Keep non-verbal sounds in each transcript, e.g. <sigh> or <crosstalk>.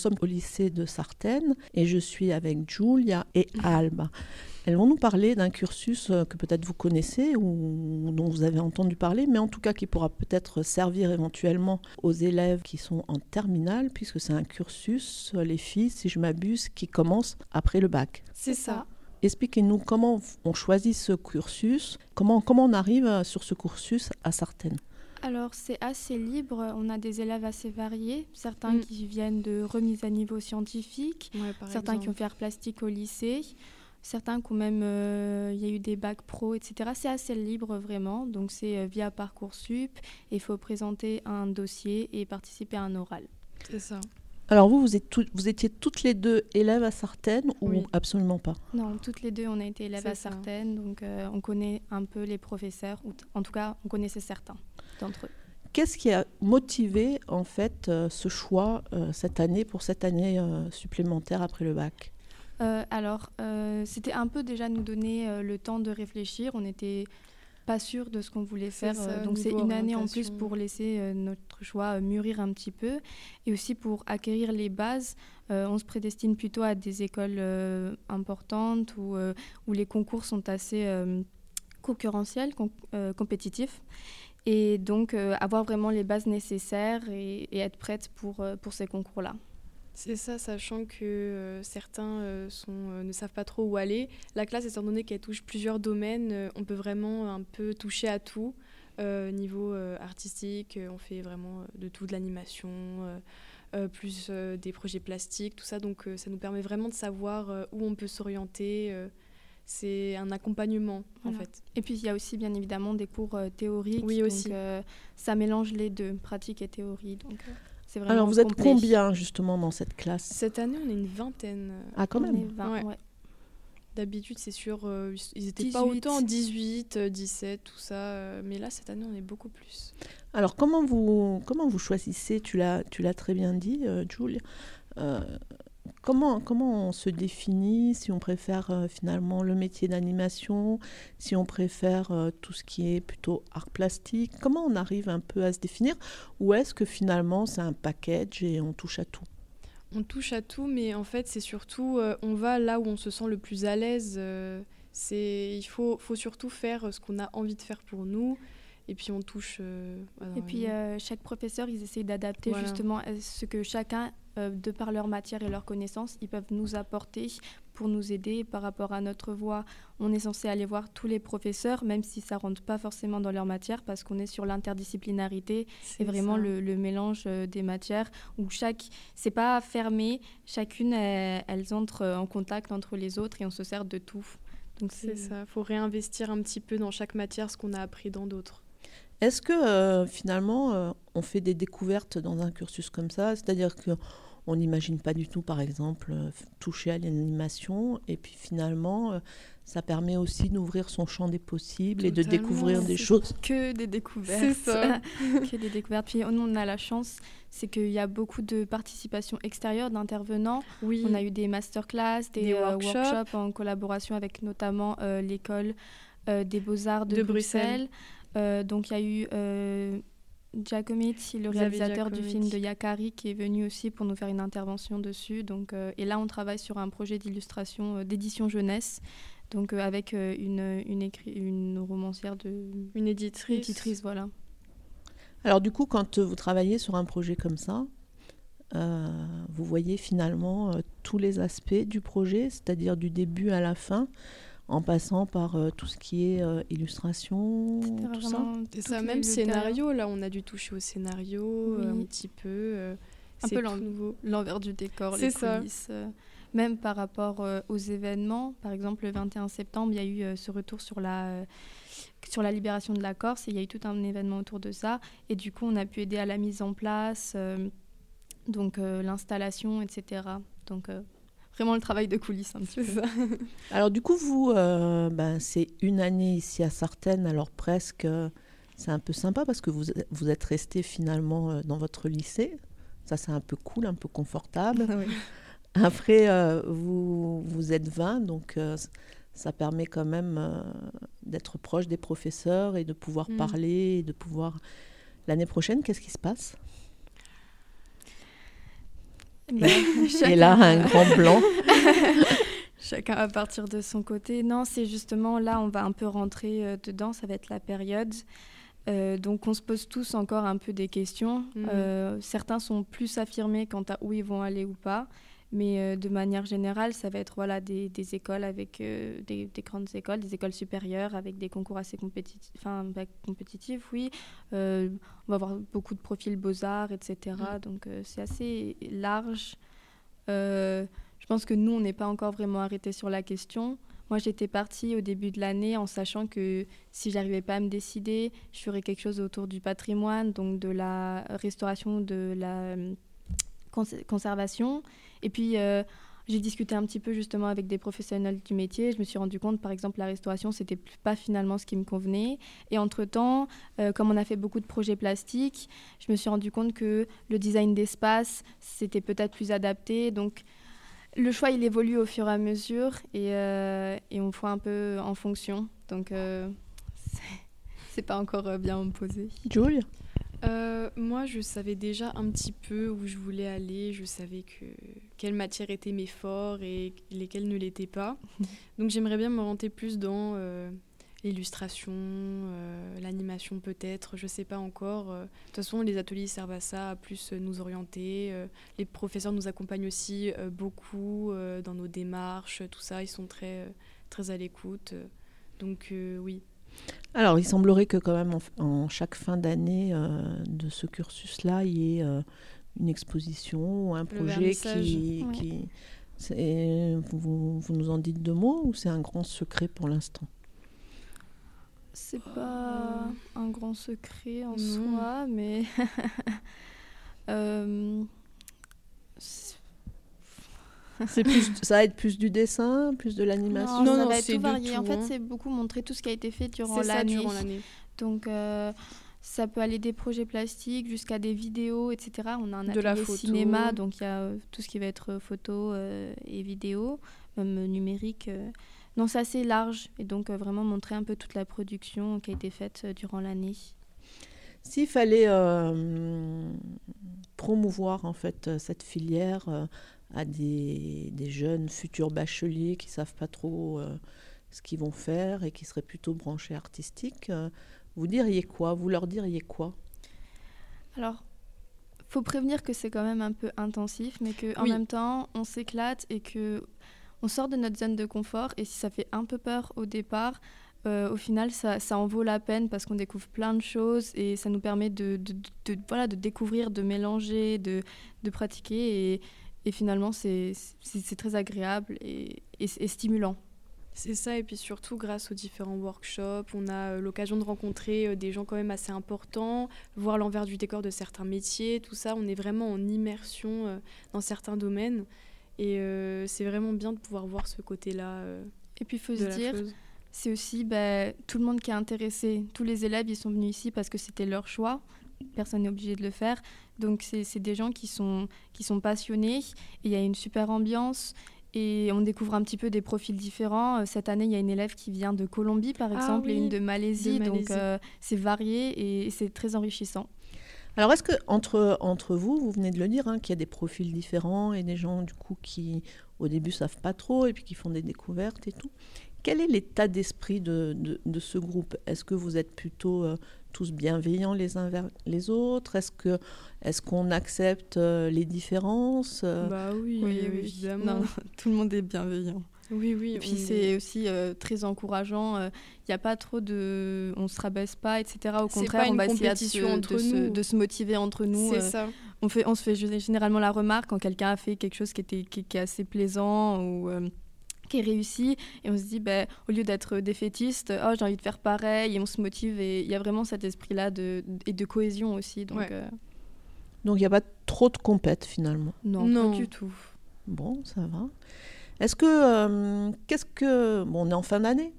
sommes au lycée de Sartène et je suis avec Julia et Alba. Elles vont nous parler d'un cursus euh, que peut-être vous connaissez ou dont vous avez entendu parler, mais en tout cas qui pourra peut-être servir éventuellement aux élèves qui sont en terminale, puisque c'est un cursus, les filles, si je m'abuse, qui commence après le bac. C'est ça. Expliquez-nous comment on choisit ce cursus, comment, comment on arrive sur ce cursus à Sartène. Alors c'est assez libre, on a des élèves assez variés, certains mm. qui viennent de remise à niveau scientifique, certains qui ont fait art plastique au lycée, certains qui ont même, euh, il y a eu des bacs pro, etc. C'est assez libre vraiment, donc c'est euh, via Parcoursup, il faut présenter un dossier et participer à un oral. C'est ça. Alors vous, vous, êtes vous, étiez toutes les deux élèves à Sartène ou absolument pas? Non, toutes les deux, on a été élèves à Sartène, donc euh, on connaît un peu les professeurs, ou en tout cas, on connaissait certains d'entre eux. Qu'est-ce qui a motivé en fait euh, ce choix euh, cette année pour cette année supplémentaire après le bac? Alors, c'était un peu déjà nous donner le temps de réfléchir. On était pas sûr de ce qu'on voulait faire. Euh, donc c'est une année en plus pour laisser euh, notre choix euh, mûrir un petit peu et aussi pour acquérir les bases. on se prédestine plutôt à des écoles importantes où, où les concours sont assez concurrentiels, compétitifs. Et donc avoir vraiment les bases nécessaires et, être prête pour, pour ces concours-là. C'est ça, sachant que euh, certains euh, euh, ne savent pas trop où aller. La classe, étant donné qu'elle touche plusieurs domaines, on peut vraiment un peu toucher à tout. niveau artistique, on fait vraiment de tout, de l'animation, plus des projets plastiques, tout ça. Donc ça nous permet vraiment de savoir où on peut s'orienter. C'est un accompagnement en fait. Et puis il y a aussi bien évidemment des cours théoriques. Oui aussi. ça mélange les deux, pratique et théorie. Donc, alors, vous êtes combien justement dans cette classe? Cette année, on est une vingtaine. Ah, quand même D'habitude, c'est sûr, euh, ils étaient pas autant, 18, 17, tout ça. Euh, mais là, cette année, on est beaucoup plus. Alors, comment vous, comment vous choisissez? Tu l'as très bien dit, euh, Jules. Comment, comment on se définit si on préfère euh, finalement le métier d'animation, si on préfère euh, tout ce qui est plutôt art plastique? Comment on arrive un peu à se définir? Ou est-ce que finalement c'est un package et on touche à tout? On touche à tout, mais en fait c'est surtout euh, on va là où on se sent le plus à l'aise. c'est il faut, faut surtout faire ce qu'on a envie de faire pour nous et puis on touche. et puis chaque professeur, ils essayent d'adapter justement ce que chacun euh, de par leur matière et leurs connaissances, ils peuvent nous apporter pour nous aider par rapport à notre voix. On est censé aller voir tous les professeurs, même si ça rentre pas forcément dans leur matière, parce qu'on est sur l'interdisciplinarité et vraiment le, mélange euh, des matières où chaque, c'est pas fermé, chacune elles entrent en contact entre les autres et on se sert de tout. Donc c'est ça, faut réinvestir un petit peu dans chaque matière ce qu'on a appris dans d'autres. Est-ce que euh, finalement, euh, on fait des découvertes dans un cursus comme ça? C'est-à-dire qu'on n'imagine pas du tout, par exemple, euh, toucher à l'animation, et puis finalement, ça permet aussi d'ouvrir son champ des possibles et de découvrir des choses. Que des découvertes. C'est ça. <laughs> que des découvertes. Puis nous, on a la chance, c'est qu'il y a beaucoup de participation extérieure d'intervenants. Oui. On a eu des masterclass, des, des workshops. en collaboration avec notamment l'école des beaux-arts de, Bruxelles donc il y a eu euh, Giacometti, le réalisateur du film de Yakari, qui est venu aussi pour nous faire une intervention dessus. Donc, euh, et là, on travaille sur un projet d'illustration, d'édition jeunesse, donc avec une, une, une, romancière de... Une éditrice. éditrice. voilà. Alors du coup, quand vous travaillez sur un projet comme ça, vous voyez finalement tous les aspects du projet, c'est-à-dire du début à la fin en passant par euh, tout ce qui est euh, illustration, tout ça. C'est ça, même scénario, là on a dû toucher au scénario euh, un petit peu. un peu l'envers du décor, les coulisses. même par rapport aux événements, par exemple le 21 septembre, il y a eu ce retour sur la, sur la libération de la Corse et il y a eu tout un événement autour de ça. Et du coup, on a pu aider à la mise en place, donc l'installation, etc. Donc vraiment le travail de coulisses un petit peu. alors du coup, vous, euh, ben, c'est une année ici à Sartène, alors presque, c'est un peu sympa parce que vous, vous êtes resté finalement euh, dans votre lycée. Ça, c'est un peu cool, un peu confortable. <laughs> Après, euh, vous, vous êtes 20, donc ça permet quand même d'être proche des professeurs et de pouvoir mm. parler, et de pouvoir... L'année prochaine, qu'est-ce qui se passe? <laughs> <laughs> Et là, un grand blanc. <laughs> chacun à partir de son côté. Non, c'est justement là, on va un peu rentrer euh, dedans, ça va être la période. Euh, donc on se pose tous encore un peu des questions. Mhm. Euh, certains sont plus affirmés quant à où ils vont aller ou pas. Mais de manière générale, ça va être voilà, des, des écoles avec des, des, grandes écoles, des écoles supérieures avec des concours assez compétitifs, enfin, bah, compétitifs oui. on va avoir beaucoup de profils beaux-arts, etc. Mhm. Donc c'est assez large. Je pense que nous, on n'est pas encore vraiment arrêté sur la question. Moi, j'étais partie au début de l'année en sachant que si j'arrivais pas à me décider, je ferais quelque chose autour du patrimoine, donc de la restauration, de la conservation. Et puis, euh, j'ai discuté un petit peu justement avec des professionnels du métier. Je me suis rendu compte, par exemple, la restauration, c'était pas finalement ce qui me convenait. Et entre-temps, euh, comme on a fait beaucoup de projets plastiques, je me suis rendu compte que le design d'espace, c'était peut-être plus adapté. Donc, le choix, il évolue au fur et à mesure et, euh, on voit un peu en fonction. Donc, <laughs> c'est pas encore bien posé. Julie Moi, je savais déjà un petit peu où je voulais aller. Je savais que quelles matières étaient mes forts et lesquelles ne l'étaient pas. <laughs> Donc, j'aimerais bien m'orienter plus dans l'illustration, euh, l'animation peut-être, je ne sais pas encore. Euh, de toute façon, les ateliers servent à ça, à plus nous orienter. Euh, les professeurs nous accompagnent aussi beaucoup dans nos démarches, tout ça, ils sont très, très à l'écoute. Donc oui. Alors, il semblerait que quand même en, chaque fin d'année de ce cursus-là, il y ait une exposition ou un projet qui... qui vous, vous nous en dites deux mots ou c'est un grand secret pour l'instant? C'est pas un grand secret en soi, mais <laughs> euh, c'est plus, ça va être plus du dessin, plus de l'animation. Non, ça va être tout varié. en fait, hein. c'est beaucoup montrer tout ce qui a été fait durant l'année. Donc, euh, ça peut aller des projets plastiques jusqu'à des vidéos, etc. On a un atelier de cinéma, donc il y a euh, tout ce qui va être photo et vidéo, même numérique. Non, c'est assez large et donc euh, vraiment montrer un peu toute la production qui a été faite euh, durant l'année. S'il fallait euh, promouvoir en fait cette filière à des, jeunes futurs bacheliers qui savent pas trop ce qu'ils vont faire et qui seraient plutôt branchés artistiques, vous diriez quoi? Vous leur diriez quoi? Alors, faut prévenir que c'est quand même un peu intensif, mais qu'en en même temps, on s'éclate et que on sort de notre zone de confort et si ça fait un peu peur au départ, euh, au final, ça, en vaut la peine parce qu'on découvre plein de choses et ça nous permet de, voilà, de découvrir, de mélanger, de, pratiquer. Et, et finalement, c'est très agréable et, stimulant. C'est ça, et puis surtout grâce aux différents workshops, on a euh, l'occasion de rencontrer euh, des gens quand même assez importants, voir l'envers du décor de certains métiers, tout ça, on est vraiment en immersion dans certains domaines. Et c'est vraiment bien de pouvoir voir ce côté-là. Et puis il faut se dire, c'est aussi bah, tout le monde qui est intéressé. Tous les élèves, ils sont venus ici parce que c'était leur choix. Personne n'est obligé de le faire. Donc c'est des gens qui sont, qui sont passionnés. Il y a une super ambiance. Et on découvre un petit peu des profils différents. Euh, cette année, il y a une élève qui vient de Colombie, par ah exemple, et une de Malaisie. Donc c'est varié et c'est très enrichissant. Alors, est-ce que entre, entre vous, vous venez de le dire, hein, qu'il y a des profils différents et des gens du coup qui au début savent pas trop et puis qui font des découvertes et tout. Quel est l'état d'esprit de, de, ce groupe? Est-ce que vous êtes plutôt euh, tous bienveillants les uns vers les autres? Est-ce que est-ce qu'on accepte euh, les différences? Bah oui, oui, évidemment. <laughs> tout le monde est bienveillant. Oui, oui. Et puis c'est aussi euh, très encourageant. Il euh, n'y a pas trop de. On se rabaisse pas, etc. Au contraire, on va essayer de se, de, se, motiver entre nous. C'est euh, ça. On, fait, on se fait généralement la remarque quand quelqu'un a fait quelque chose qui, était, qui, est assez plaisant ou qui est réussi. Et on se dit, bah, au lieu d'être défaitiste, oh, j'ai envie de faire pareil. Et on se motive. Et il y a vraiment cet esprit-là de, et de cohésion aussi. Donc donc il n'y a pas trop de compète finalement? Non, non, pas du tout. Bon, ça va. Est-ce que, euh, qu'est-ce que, bon, on est en fin d'année.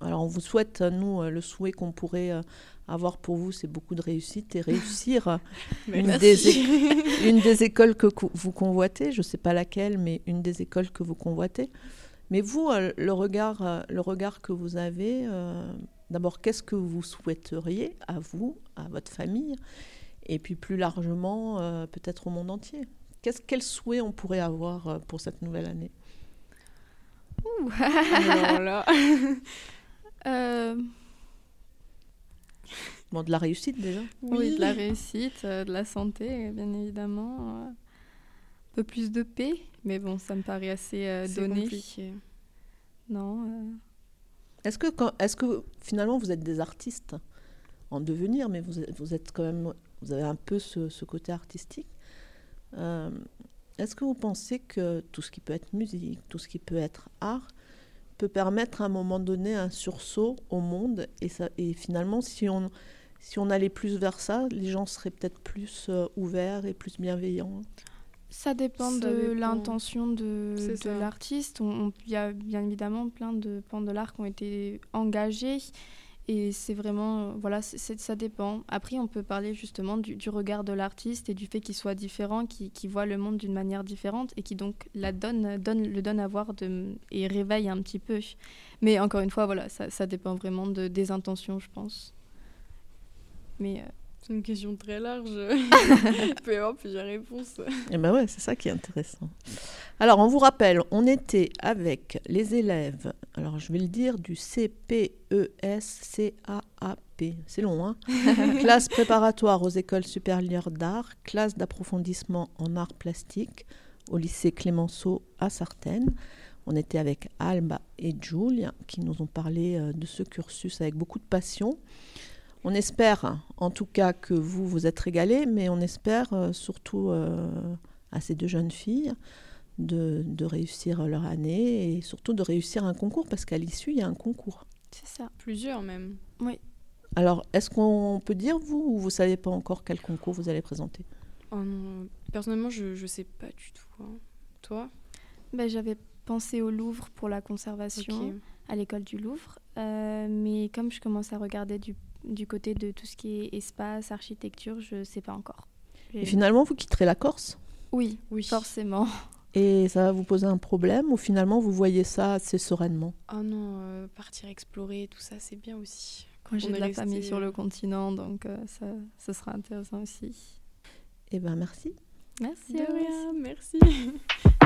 Alors on vous souhaite, nous, euh, le souhait qu'on pourrait euh, avoir pour vous, c'est beaucoup de réussite et réussir <laughs> une, des <laughs> une, des écoles que vous convoitez. Je ne sais pas laquelle, mais une des écoles que vous convoitez. Mais vous, le regard, le regard que vous avez, d'abord, qu'est-ce que vous souhaiteriez à vous, à votre famille, et puis plus largement, peut-être au monde entier? Qu'est-ce, quel souhait on pourrait avoir pour cette nouvelle année? Ouh. là. <laughs> Bon, de la réussite déjà. Oui, de la réussite, de la santé, bien évidemment. Un peu plus de paix, mais bon, ça me paraît assez donné. Compliqué. Non. Est-ce que, quand, est-ce que finalement vous êtes des artistes en devenir, mais vous, vous êtes quand même, vous avez un peu ce, ce côté artistique. Euh, est-ce que vous pensez que tout ce qui peut être musique, tout ce qui peut être art, peut permettre à un moment donné un sursaut au monde et, ça, et finalement, si on, si on allait plus vers ça, les gens seraient peut-être plus euh, ouverts et plus bienveillants? Ça dépend de l'intention de, de l'artiste. Il y a bien évidemment plein de pans de l'art qui ont été engagés. Et c'est vraiment, voilà, ça dépend. Après, on peut parler justement du, regard de l'artiste et du fait qu'il soit différent, qu'il voit le monde d'une manière différente et qui donc la donne, donne, le donne à voir de, et réveille un petit peu. Mais encore une fois, voilà, ça, ça dépend vraiment de, des intentions, je pense. Mais euh, c'est une question très large. Il peut y avoir plusieurs réponses. Et eh ben ouais, c'est ça qui est intéressant. Alors, on vous rappelle, on était avec les élèves, alors je vais le dire, du CPESCAAP. C'est long, hein <laughs> Classe préparatoire aux écoles supérieures d'art, classe d'approfondissement en art plastique au lycée Clémenceau à Sartène. On était avec Alba et Julia qui nous ont parlé euh, de ce cursus avec beaucoup de passion. On espère en tout cas que vous vous êtes régalés, mais on espère euh, surtout euh, à ces deux jeunes filles de, réussir leur année et surtout de réussir un concours, parce qu'à l'issue, il y a un concours. C'est ça. Plusieurs même. Oui. Alors, est-ce qu'on peut dire, vous, ou vous ne savez pas encore quel concours vous allez présenter? Oh Personnellement, je ne sais pas du tout. Hein. Toi? Ben, J'avais pensé au Louvre pour la conservation, à l'école du Louvre. Euh, mais comme je commence à regarder du du côté de tout ce qui est espace, architecture, je ne sais pas encore. Et finalement, vous quitterez la Corse? Oui, oui, forcément. Et ça va vous poser un problème ou finalement vous voyez ça assez sereinement? Ah non, euh, partir explorer, tout ça, c'est bien aussi. Quand j'ai de la famille sur le euh, continent, donc euh, ça, ça sera intéressant aussi. Eh bien, merci. Merci. De rien, merci. <laughs>